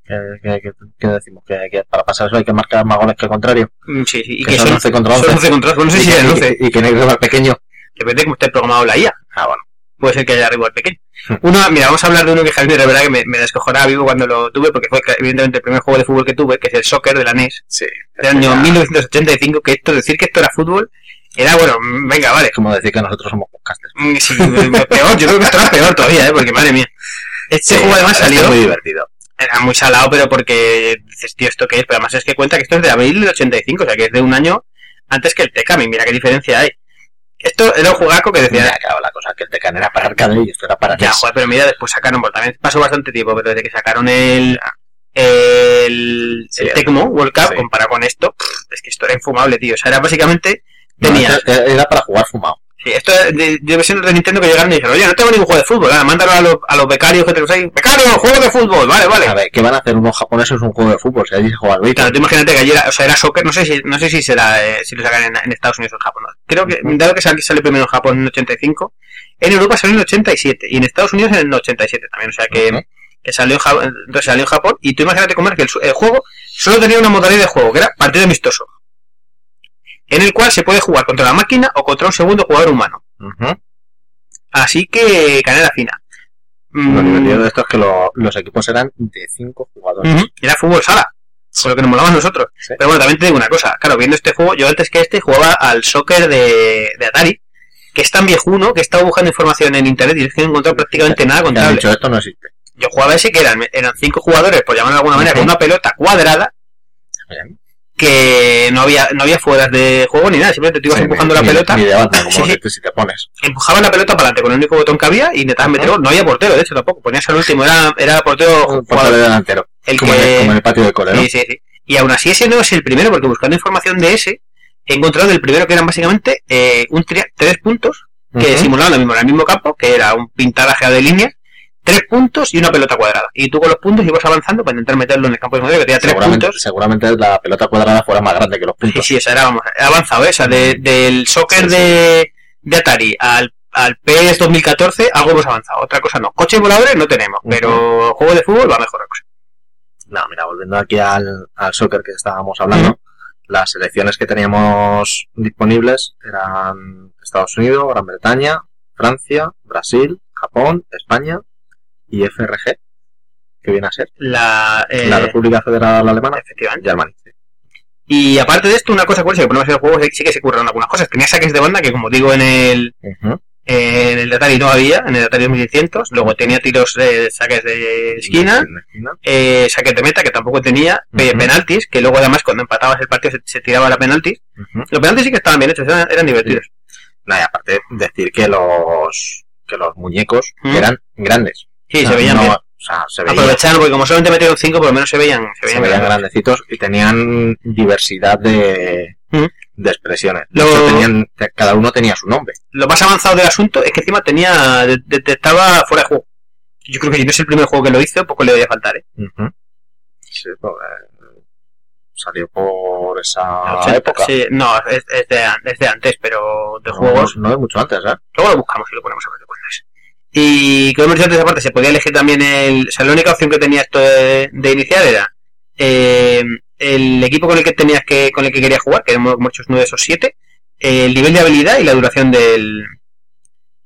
¿Qué, qué- qué- qué decimos? ¿Que, que para pasar eso hay que marcar más goles que el contrario. Mm, Sí, sí, y Que que, son son, 11 contra 11. son 11 contra 11, no sé y, si que- eran y- 11. y que no hay rival pequeño. Depende de cómo esté programado la IA. Ah, bueno. puede ser que haya arriba el pequeño. Hmm. Uno, mira, vamos a hablar de uno que Javier, de verdad que me, me descojonaba vivo cuando lo tuve, porque fue evidentemente el primer juego de fútbol que tuve, que es el soccer de la NES, Sí. del año 1985, que esto, decir que esto era fútbol, era bueno, venga, vale. Es como decir que nosotros somos podcasters. Mm, Sí, peor, yo creo que esto era peor todavía, ¿eh? porque madre mía. Este Sí, juego además que salió, muy divertido. Era muy salado, pero porque dices, tío, ¿esto qué es? Pero además es que cuenta que esto es de abril del 85, o sea que es de un año antes que el Tekami, mira qué diferencia hay. Esto era un jugaco que decía, Ya, claro, la cosa que el Tecan era para arcade y esto era para Ya, NES. joder, pero mira, después sacaron, bueno, también pasó bastante tiempo, pero desde que sacaron el, el, Sí, el Tecmo World Cup, sí. comparado con esto, es que esto era infumable, tío. O sea, era básicamente, tenía, era para jugar fumado. Sí, esto de, de versiones de Nintendo que llegaron y dijeron, oye, no tengo ningún juego de fútbol, nada, mándalo a los, a los becarios que te los hay, becarios, juego de fútbol, vale, vale. A ver, ¿qué van a hacer unos japoneses un juego de fútbol? Si allí se juega al béisbol. Claro, tú imagínate que ayer, o sea, era soccer, no sé si, no sé si será, eh, si lo sacan en, en Estados Unidos o en Japón. Creo que, dado que sale, sale primero en Japón en el 85, en Europa salió en el 87 y en Estados Unidos en el 87 también, o sea que, que salió en Japón, entonces salió en Japón y tú imagínate comer que el, el juego solo tenía una modalidad de juego, que era partido amistoso, en el cual se puede jugar contra la máquina o contra un segundo jugador humano. Así que, canela fina. Lo Mm, divertido de esto es que lo- los equipos eran de 5 jugadores. Era fútbol sala, con lo que nos molaba a nosotros. Sí. Pero bueno, también te digo una cosa, claro, viendo este juego, yo antes que este jugaba al soccer de, de Atari, que es tan viejuno que he estado buscando información en internet y es que no he encontrado prácticamente nada contable. dicho esto no existe. Yo jugaba ese que eran, eran cinco jugadores, por llamarlo de alguna manera, con una pelota cuadrada, Bien. Que no había, no había fueras de juego ni nada, simplemente te ibas Sí, empujando ni- la pelota, Ni de banda, como [laughs] Sí, sí. si te- si te pones. empujabas la pelota para adelante con el único botón que había y intentabas meter gol. No había portero, de hecho tampoco, ponías al último, era, era portero jugador. portero delantero. el como, que... en el, como en el patio de cole, ¿no? Sí, sí, sí. Y aún así ese no es el primero, porque buscando información de ese, he encontrado el primero que eran básicamente eh, un tres puntos que Ujú. simulaban lo mismo en el mismo campo, que era un pintaraje de líneas, tres puntos y una pelota cuadrada. Y tú con los puntos ibas avanzando para intentar meterlo en el campo de medio, que tenía tres seguramente, puntos. seguramente la pelota cuadrada fuera más grande que los Sí, puntos. sí, esa era, avanzado esa, de, del soccer Sí, sí. de, de Atari al, al PES 2014, algo hemos avanzado, otra cosa no. Coches voladores no tenemos, pero juego de fútbol va mejor la cosa. No, mira, volviendo aquí al, al soccer que estábamos hablando, las selecciones que teníamos disponibles eran Estados Unidos, Gran Bretaña, Francia, Brasil, Japón, España y FRG, que viene a ser La, eh, la República Federal Alemana efectivamente. y Alemania. Y aparte de esto, una cosa curiosa que ponemos en el juego sí que se curraron algunas cosas. Tenía saques de banda que, como digo, en el, Ujú. en el Atari no había, en el Atari 2600. Luego tenía tiros de saques de esquina, De esquina. eh, saques de meta que tampoco tenía, Ujú. penaltis, que luego además cuando empatabas el partido se, se tiraba la penaltis. Los penaltis sí que estaban bien hechos, eran, eran divertidos. No, y aparte, decir que los, que los muñecos eran grandes. Sí, se veían no- bien. O sea, se veían, Aprovecharon, porque como solamente metieron 5, por lo menos se veían, se se veían, grandecitos y tenían diversidad de, Mm. de expresiones. De Lo- hecho, tenían, te- cada uno tenía su nombre. Lo más avanzado del asunto es que encima tenía, de- detectaba fuera de juego. Yo creo que si no es el primer juego que lo hizo, poco le debería faltar, ¿eh? Sí, pues, eh, salió por esa 80, época. sí, no, es, es de, an- es de antes, pero de No, juegos. No, no es mucho antes, ¿eh? Luego lo buscamos y lo ponemos a ver. Y como hemos dicho antes, aparte, se podía elegir también el. O sea, la única opción que tenía esto de, de iniciar era eh, el equipo con el que tenías que con el que querías jugar, que eran muchos nueve o siete, el nivel de habilidad y la duración del,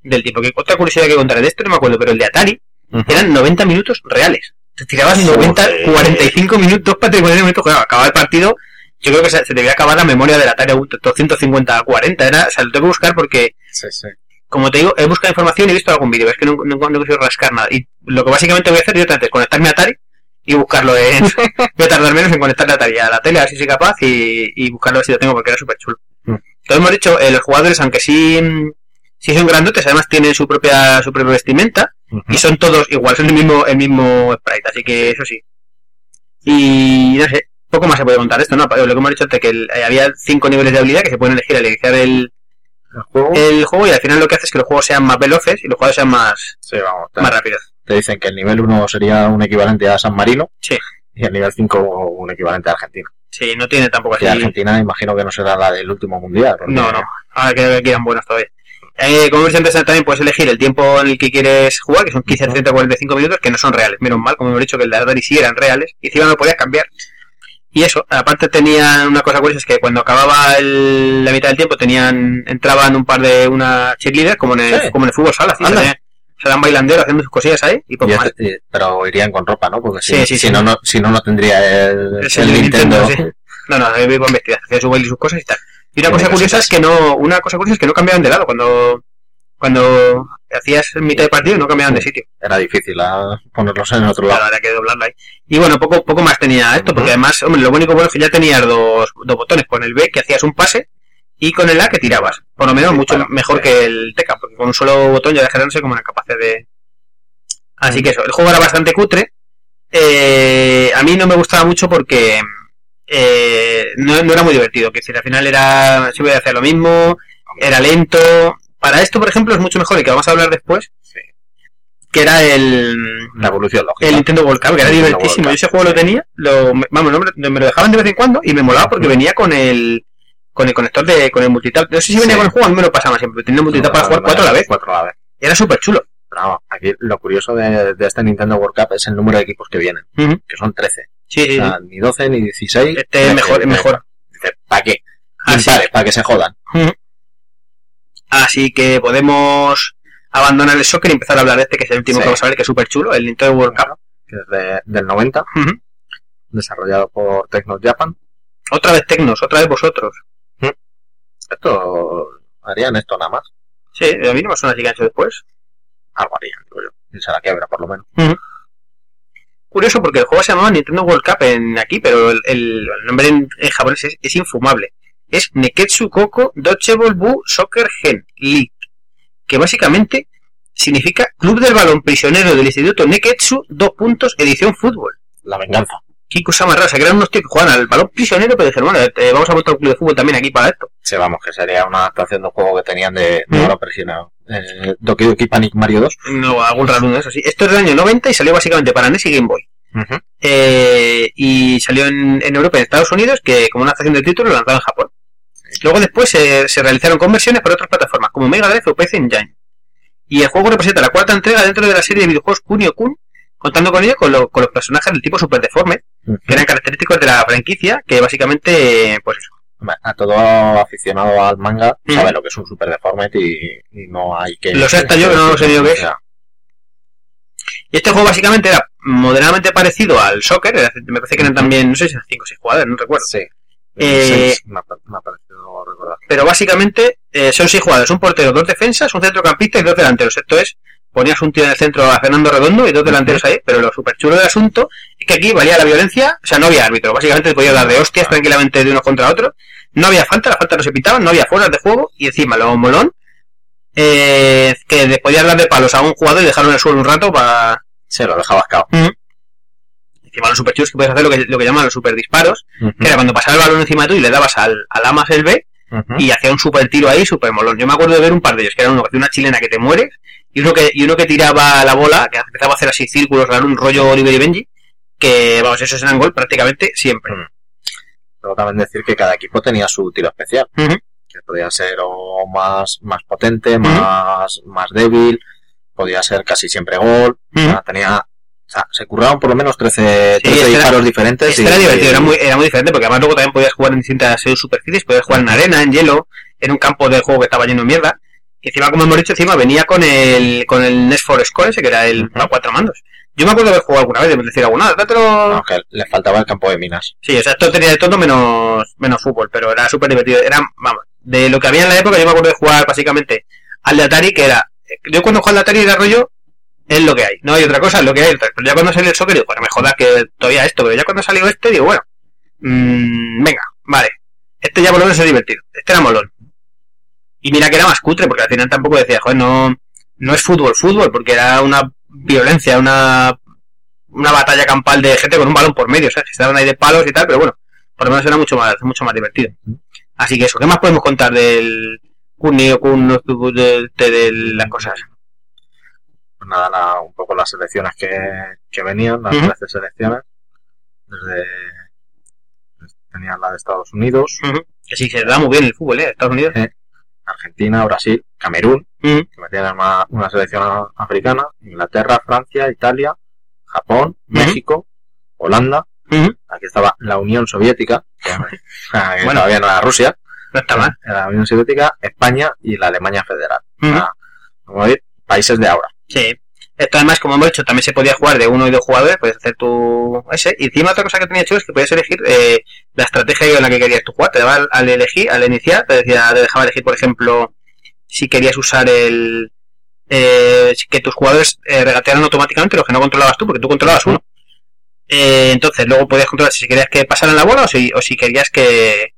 del tipo. Que otra curiosidad que contaré de esto no me acuerdo, pero el de Atari eran 90 minutos reales. Te tirabas 90, Joder. 45 minutos para terminar el minuto. Claro, acababa el partido. Yo creo que se, se debía acabar la memoria del Atari a 250 a 40. Era, o sea, lo tengo que buscar porque Sí, sí. Como te digo, he buscado información y he visto algún vídeo, es que no, no, no he conseguido rascar nada. Y lo que básicamente voy a hacer directamente es conectarme a Atari y buscarlo en... [laughs] voy a tardar menos en conectarme a Atari a la tele, a ver si soy capaz, y, y buscarlo a ver si lo tengo porque era súper chulo. Mm. Entonces hemos dicho, eh, los jugadores, aunque sí, sí son grandotes, además tienen su propia, su propia vestimenta, y son todos igual, son el mismo, el mismo sprite, así que eso sí. Y no sé, poco más se puede contar esto, ¿no? Lo que hemos dicho antes, que el- eh, había cinco niveles de habilidad que se pueden elegir al iniciar el, El juego. el juego y al final lo que hace es que los juegos sean más veloces y los jugadores sean más, Sí, vamos. Te, más rápidos. te dicen que el nivel 1 sería un equivalente a San Marino. Sí. Y el nivel 5 un equivalente a Argentina. Sí, no tiene tampoco así. Y Argentina imagino que no será la del último mundial. porque- No, no. Ahora que que eran buenos todavía. Eh, como hemos dicho antes, también puedes elegir el tiempo en el que quieres jugar, que son 15, 30, 45 minutos, que no son reales. Menos mal, como hemos dicho, que el de Atari sí eran reales. Y encima no podías cambiar. Y eso, aparte tenían una cosa curiosa, es que cuando acababa el- la mitad del tiempo tenían entraban un par de una cheerleaders, como en el, Sí. como en el fútbol sala. así, Anda. se, se dan bailanderos haciendo sus cosillas ahí y poco Y más. este- pero irían con ropa, ¿no? Porque si, Sí, sí, si sí. no, no, si no, no tendría el, Es el el Nintendo. Nintendo, sí. No, no, ahí iban vestidas, hacía su baile y sus cosas y tal. Y una cosa curiosa es que no, una cosa curiosa es que no cambiaban de lado cuando, cuando hacías mitad de partido no cambiaban de sitio. Era difícil ah, ponerlos en otro Claro, lado. había que doblarla ahí. Y bueno, poco, poco más tenía esto, porque además, hombre, lo único bueno es que ya tenías dos, dos botones, con el B que hacías un pase y con el A que tirabas. Por lo menos Sí, mucho para- mejor sí. que el Teca, porque con un solo botón ya dejarándose como una capacidad de... Así Mm. que eso, el juego era bastante cutre. Eh, a mí no me gustaba mucho porque eh, no, no era muy divertido. Que decir, al final era siempre hacía lo mismo, era lento. Para esto, por ejemplo, es mucho mejor, y que vamos a hablar después, Sí. que era el, La evolución lógica. el Nintendo World Cup, que era divertísimo. Yo ese juego lo tenía, lo, vamos, no me, me lo dejaban de vez en cuando y me molaba porque Ujú. venía con el con el conector de con el multitap. No sé si venía Sí. con el juego, a mí me lo pasaba siempre. Tenía multitap para jugar cuatro a la vez. Cuatro a la vez. Era súper chulo. Vamos, aquí lo curioso de, de este Nintendo World Cup es el número de equipos que vienen, que son 13. Sí, sí, O sea, ni 12 ni 16. Este es mejor, mejor. ¿Para qué? Vale, para que se jodan. Así que podemos abandonar el soccer y empezar a hablar de este, que es el último Sí. que vamos a ver, que es súper chulo, el Nintendo World Cup. Que es de- del 90, Ujú. desarrollado por Tecno Japan. Otra vez Tecnos, otra vez vosotros. Esto harían esto nada más. Sí, a mí no me suena así que después. Algo harían, digo yo. Se la quiebra, por lo menos. Curioso porque el juego se llamaba Nintendo World Cup en aquí, pero el, el- el nombre en, en japonés es, es infumable. Es Neketsu Koko Dodgeball Bu Soccer Gen League, que básicamente significa Club del Balón Prisionero del Instituto Neketsu, dos puntos, edición fútbol. La venganza. Qué cosa más rara, que eran unos tíos que jugaban al balón prisionero, pero dijeron, bueno, eh, vamos a montar un club de fútbol también aquí para esto. Sí, vamos, que sería una adaptación de un juego que tenían de, de Mm. balón presionado. Eh, Doki Doki Panic Mario 2. No, algún raro de eso, sí. Esto es del año 90 y salió básicamente para NES y Game Boy. Eh, y salió en, en Europa y en Estados Unidos, que como una adaptación del título lo lanzaron en Japón. Luego después se realizaron conversiones para otras plataformas, como Mega Drive o PC Engine. Y el juego representa la cuarta entrega dentro de la serie de videojuegos Kunio Kun, contando con ello con, lo- con los personajes del tipo super deforme, que eran característicos de la franquicia, que básicamente, pues eso. A todo aficionado al manga sabe lo que es un Super Deformed y, y no hay que... Lo sé hasta yo, que no sé yo qué es. Y este juego básicamente era moderadamente parecido al soccer, me parece que eran también, no sé si eran 5 o 6 jugadores, no recuerdo. Sí. Eh, me, me pero básicamente eh, son seis jugadores, un portero, dos defensas, un centrocampista y dos delanteros. Esto es, ponías un tío en el centro a Fernando Redondo y dos delanteros ahí, pero lo súper chulo del asunto es que aquí valía la violencia, o sea, no había árbitro, básicamente te podía dar de hostias tranquilamente de uno contra otro, no había falta, las faltas no se pitaban, no había fueras de juego y encima lo molón, eh, que le podías dar de palos a un jugador y dejarlo en el suelo un rato para... Sí, lo dejabas cao. Encima los super chulos que puedes hacer lo que, lo que llaman los super disparos, que era cuando pasaba el balón encima de tú y le dabas al, al A más el B, Y hacía un super tiro ahí, super molón. Yo me acuerdo de ver un par de ellos, que era uno que hacía una chilena que te mueres, y uno que, y uno que tiraba la bola, que empezaba a hacer así círculos, dar un rollo Oliver y Benji, que vamos, esos eran gol prácticamente siempre. Mm. Luego también decir que cada equipo tenía su tiro especial, que podía ser o más, más potente, más, más débil, podía ser casi siempre gol, o sea, tenía, o sea, se curraban por lo menos 13, 13 este era- disparos diferentes. Este y- era divertido, era muy, era muy diferente, porque además luego también podías jugar en distintas superficies, podías jugar en arena, en hielo, en un campo de juego que estaba lleno de mierda, y encima, como hemos dicho, encima venía con el, con el NES for Score ese, que era el para cuatro mandos. Yo me acuerdo de haber jugado alguna vez, de decir alguna, dátelo, Aunque le faltaba el campo de minas. Sí, o sea, esto tenía de todo menos, menos fútbol, pero era súper divertido. Era, vamos, de lo que había en la época, yo me acuerdo de jugar básicamente al de Atari, que era. Yo cuando jugaba al de Atari era rollo, es lo que hay. No hay otra cosa, es lo que hay. Pero ya cuando salió el soccer, digo, bueno, me jodas que todavía esto, pero ya cuando salió este, digo, bueno, mm, venga, vale. Este ya por lo menos divertido. Este era molón. Y mira que era más cutre, porque al final tampoco decía, joder, no, no es fútbol, fútbol, porque era una violencia, una, una batalla campal de gente con un balón por medio, ¿sabes? Que se daban ahí de palos y tal, pero bueno, por lo menos era mucho más, mucho más divertido. Así que eso, ¿qué más podemos contar del o Kun de las cosas? Nada, la- un poco las selecciones que, que venían, las Ujú. 13 selecciones. Desde, tenían la de Estados Unidos, Que sí, se da muy bien el fútbol, ¿eh? Estados Unidos. Argentina, Brasil, Camerún, que metían una, una selección a- africana, Inglaterra, Francia, Italia, Japón. México, Holanda, aquí estaba la Unión Soviética, que, [laughs] que Bueno. todavía no era Rusia, No está mal. la Unión Soviética, España y la Alemania Federal. Vamos a decir, países de ahora. Sí. Esto además, como hemos dicho, también se podía jugar de uno y dos jugadores, puedes hacer tu ese. Y encima otra cosa que tenía chulo es que podías elegir eh, la estrategia en la que querías tu jugar. Te daba al, al elegir, al iniciar, te decía, te dejaba elegir, por ejemplo, si querías usar el eh, que tus jugadores eh, regatearan automáticamente los que no controlabas tú, porque tú controlabas uno. Eh, entonces, luego podías controlar si querías que pasaran la bola o si, o si querías que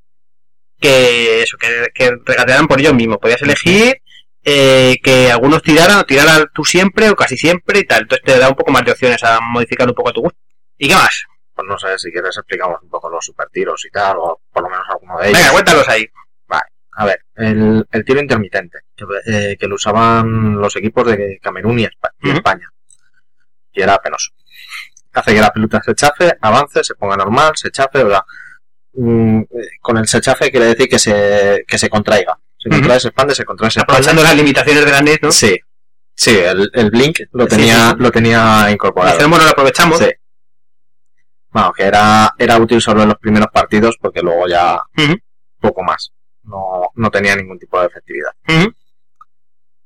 que eso, que, que regatearan por ellos mismos. Podías elegir eh, que algunos tiraran o tiraran tú siempre o casi siempre y tal. Entonces te da un poco más de opciones a modificar un poco a tu gusto. ¿Y qué más? Pues no sé, si quieres explicamos un poco los super tiros y tal, o por lo menos alguno de ellos. Venga, cuéntalos ahí. A ver, el, el tiro intermitente, que, eh, que lo usaban los equipos de Camerún y, Espa- y. España. Y era penoso. Hace que la pelota se chafe, avance, se ponga normal, se chafe, sea, mm, eh, con el se chafe quiere decir que se, que se contraiga. Se Ujú. contrae, se expande, se. Aprovechando las limitaciones de la NES, ¿no? Sí. Sí, el, el Blink lo tenía, sí, sí. lo tenía incorporado. Dijeron, bueno, lo aprovechamos. Sí. Bueno, que era, era útil solo en los primeros partidos porque luego ya poco más. No, no tenía ningún tipo de efectividad.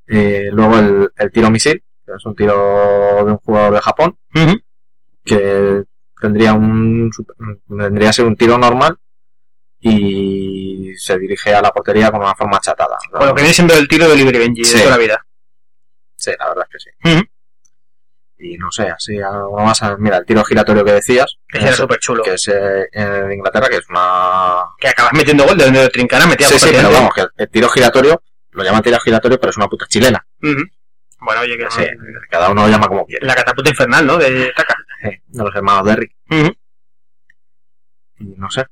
Eh, luego el, el tiro misil, que es un tiro de un jugador de Japón, que tendría un tendría que ser un tiro normal y se dirige a la portería con una forma achatada. O sea, Con lo que viene siendo el tiro de Benji Sí. de toda la vida. Sí, la verdad es que sí. Y no sé, así algo más. Mira, el tiro giratorio que decías, Que era súper chulo. que es eh, en Inglaterra, que es una... Que acabas metiendo gol de donde lo trincara, metía Sí, sí, pero vamos, que el tiro giratorio, lo llaman tiro giratorio, pero es una puta chilena. Ujú. Bueno, oye, que Sí, cada uno lo llama como quiere. La catapulta infernal, ¿no? De Taka. Sí, de los hermanos Derrick. Ujú. Y no sé.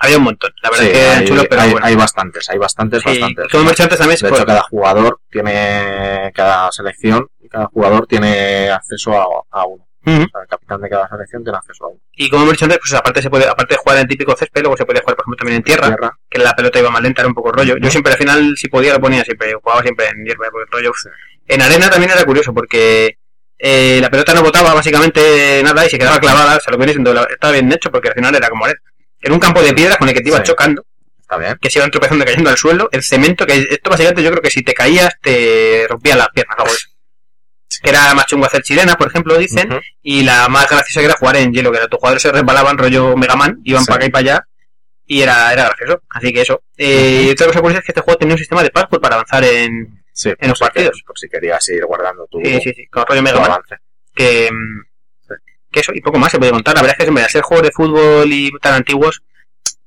Había un montón. La verdad Sí, que eran chulos, pero hay- bueno. hay bastantes, hay bastantes, Sí, bastantes. como hemos dicho antes también, De hecho, cada jugador tiene, cada selección, cada jugador tiene acceso a, a uno. O sea, el capitán de cada selección tiene acceso a uno. Y como hemos dicho antes, pues aparte se puede, aparte de jugar en típico césped, luego se puede jugar, por ejemplo, también en tierra, Tierra. que la pelota iba más lenta, era un poco rollo. Yo siempre al final, si podía, lo ponía siempre, jugaba siempre en hierba, porque el rollo. En arena también era curioso, porque eh, la pelota no botaba básicamente nada y se quedaba clavada, o sea, lo que viene siendo, estaba bien hecho, porque al final era como arena. Era un campo de piedras con el que te ibas Sí. chocando, Está bien. que se iban tropezando y cayendo al suelo, el cemento, que esto básicamente yo creo que si te caías te rompían las piernas, algo. Que era más chungo hacer chilenas, por ejemplo, dicen, y la más graciosa que era jugar en hielo, que era tus jugadores se resbalaban rollo Mega Man, iban Sí. para acá y para allá, y era, era gracioso. Así que eso. Eh, y otra cosa curiosa es que este juego tenía un sistema de parkour para avanzar en, En los si partidos. Por si querías ir guardando tu, sí, sí, sí, con rollo Mega Man. avance. que, que eso y poco más se puede contar. La verdad es que en vez de ser juegos de fútbol y tan antiguos,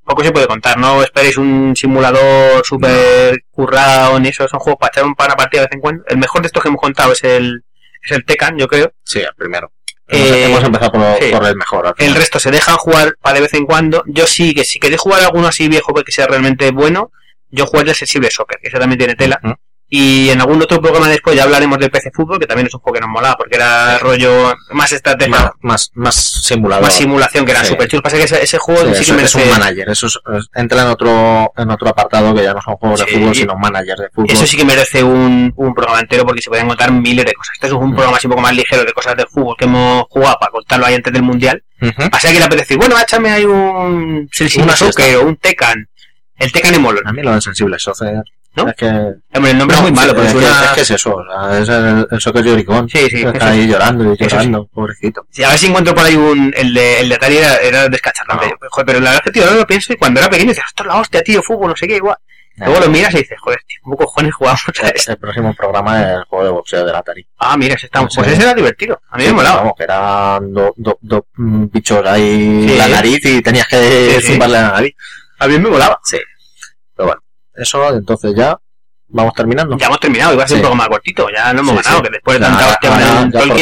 poco se puede contar. No esperéis un simulador súper currado ni eso. Son juegos para echar un par partida de vez en cuando. El mejor de estos que hemos contado es el, es el Tekken, yo creo. Sí, el primero. Eh, hemos, empezado por, sí. por el mejor. El resto se dejan jugar para de vez en cuando. Yo sí, que si queréis jugar alguno así viejo porque sea realmente bueno, yo juego el Sensible Soccer, que ese también tiene tela. Y en algún otro programa después ya hablaremos del PC Fútbol, que también es un juego que nos molaba, porque era rollo más estrategia, más, más, más simulador. más simulación, que era Sí. súper chulo. Pasa que ese, ese juego Sí, sí, eso que es merece... un manager, eso es- es- entra en otro, en otro apartado que ya no son juegos de Sí. fútbol, sino managers de fútbol. Eso sí que merece un, un programa entero porque se pueden contar miles de cosas. Este es un Mm. programa así un poco más ligero de cosas del fútbol que hemos jugado para contarlo ahí antes del Mundial. Ujú. Pasa que le apetece decir, bueno, échame ahí un Soccer siesta. o un Tekken. El Tekken es molón. A mí lo sensible soccer, ¿No? es que... Hombre, el nombre es muy malo, pero es, es que, es que es eso, o sea, es el, el soccer lloricón. Sí, sí, Está ahí llorando y sí. llorando, pobrecito. Sí, a ver si encuentro por ahí un... El de, el de Atari era, era descacharrante. No. Joder, pero la verdad es que, tío, ahora lo pienso y cuando era pequeño dices, esto es la hostia, tío, fútbol, no sé qué, igual. Luego lo miras y dices, joder, tío, ¿cómo cojones jugamos a El, esto? el próximo programa es el juego de boxeo del Atari. Ah, mira, ese está... Sí. Pues ese era divertido. A mí me molaba. Vamos, que eran dos do, do- bichos ahí en la nariz y tenías que zumbarle la nariz. A mí me molaba. Sí. Pero bueno, eso entonces ya vamos terminando. Ya hemos terminado, iba a ser Sí. un programa cortito, ya no hemos Sí, ganado, sí. que después de Ya, tanta hostia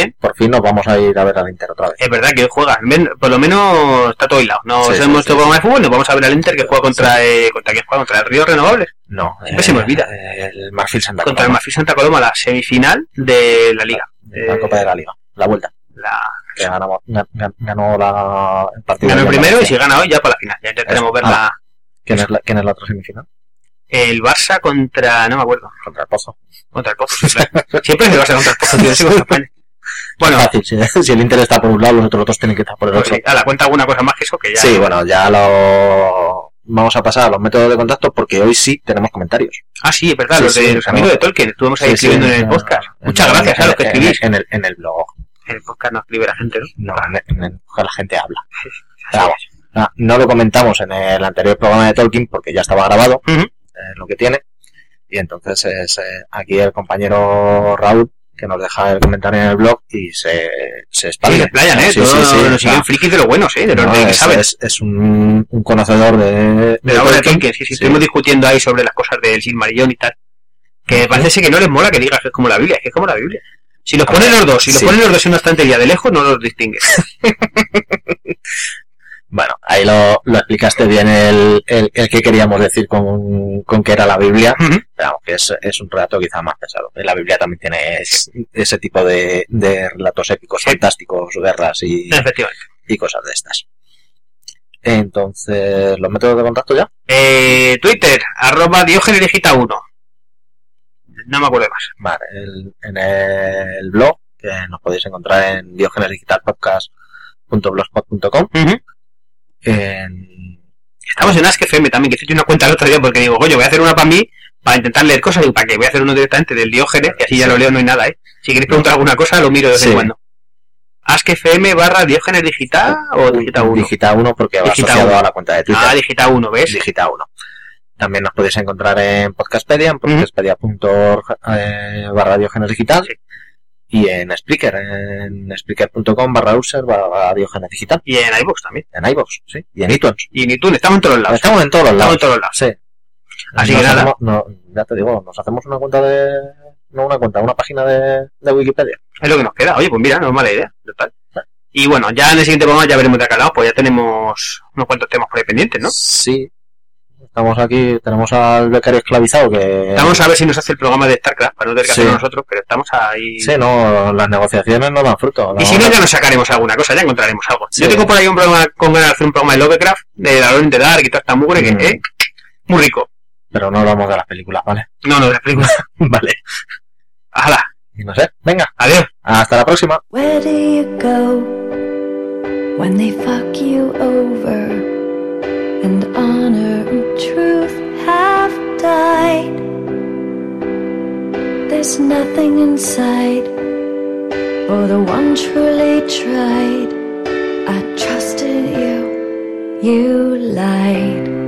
ya por- fin nos vamos a ir a ver al Inter otra vez. es verdad que juega, por lo menos está todo hilado. No hemos sí. programa de fútbol, nos vamos a ver al Inter que juega contra, eh, contra quién juega, contra el Río Renovables, No. Siempre se me olvida. El Marfil Santa contra el Coloma, Mafia Santa Coloma, la semifinal de la liga. La Eh, Copa de la Liga. La vuelta. La, Que ganamos, gan- gan- ganó la, el partido. ganó el primero y si gana hoy ya para la final. Ya intentaremos ver Ah. la, ¿Quién es la, quién es la otra semifinal? El Barça contra, no me acuerdo, Contra el Pozo. contra el Pozo. Siempre es el Barça contra el Pozo, tío, no sé cómo se pone. Bueno, Fácil, si, si el Inter está por un lado, los otros dos tienen que estar por el pues otro. a la cuenta alguna cosa más que eso que ya. Sí, bueno, ya lo vamos a pasar a los métodos de contacto porque hoy sí tenemos comentarios. Ah, sí, es verdad, Sí, los de sí, los amigos de Tolkien, estuvimos ahí Sí, escribiendo en el podcast. en- Muchas gracias a los que escribís. En el, en el blog. En el podcast no escribe la gente, ¿no? No, en el, blog la gente habla. Pero no, no lo comentamos en el anterior programa de Tolkien porque ya estaba grabado, Ujú. Eh, lo que tiene. Y entonces es eh, aquí el compañero Raúl que nos deja el comentario en el blog y se, se Sí, expande. se explayan, ¿eh? Sí, sí, sí, frikis de lo buenos, ¿eh? De los no, de que es, saben. es- es un, un conocedor de, de la obra de Tolkien, sí, sí, Estuvimos discutiendo ahí sobre las cosas del Silmarillion y tal. Que parece que no les mola que digas que es como la Biblia, es que es como la Biblia. Si los ponen los dos, si los sí. ponen los dos en una estantería de lejos, no los distingues. [laughs] Bueno, ahí lo, lo explicaste bien el, el, el que queríamos decir con, con que era la Biblia. Pero vamos, que es, es un relato quizá más pesado. La Biblia también tiene es- ese tipo de, de relatos épicos, Sí. fantásticos, guerras y, y cosas de estas. Entonces, ¿los métodos de contacto ya? Eh, Twitter, arroba Diógenes Digita 1. No me acuerdo más. Vale, el- en el blog, que nos podéis encontrar en diogenesdigitalpodcast.blogspot.com. Ujú. En, Estamos en Ask FM también, que hice una cuenta el otro día porque digo, coño, voy a hacer una para mí, para intentar leer cosas, y para que voy a hacer uno directamente del Diógenes, y así ya lo leo, no hay nada, ¿eh? Si queréis preguntar alguna cosa, lo miro de vez en Sí. cuando. Ask FM barra Diógenes Digital o Digita 1. Digita 1 porque va Digita asociado a la cuenta de Twitter. Ah, Digita 1, ¿ves? Digita 1. También nos podéis encontrar en Podcastpedia, en podcastpedia.org eh, barra Diógenes Digital Sí. Y en Spreaker, en spreaker.com barra user barra Diógenes Digital, Y en iVoox también. en iVoox, sí, y en iTunes. Y en iTunes, estamos en todos lados. Estamos en todos los Estamos lados. en todos lados. Sí. Así Nos que nada. hacemos- no, ya te digo, nos hacemos una cuenta de... No una cuenta, una página de, de Wikipedia. Es lo que nos queda. Oye, pues mira, no es mala idea. Total. Y bueno, ya en el siguiente programa ya veremos de acá lado, pues ya tenemos unos cuantos temas por ahí pendientes, ¿no? Sí. Estamos aquí, tenemos al becario esclavizado que... Vamos a ver si nos hace el programa de StarCraft, para no tener que Sí. hacerlo nosotros, pero estamos ahí. Sí, no, las negociaciones no dan fruto. Y si no, ya nos sacaremos alguna cosa, ya encontraremos algo. Sí. Yo tengo por ahí un programa con ganas de hacer un programa de Lovecraft, de la Lone de Dark y toda esta mugre, que eh, muy rico. Pero no hablamos de las películas, ¿vale? No, no, de las películas. [laughs] vale. ¡Hala! Y no sé, venga, Adiós. hasta la próxima. Where do you go when they fuck you over and honor and truth have died? There's nothing inside for the one truly tried. I trusted you, you lied.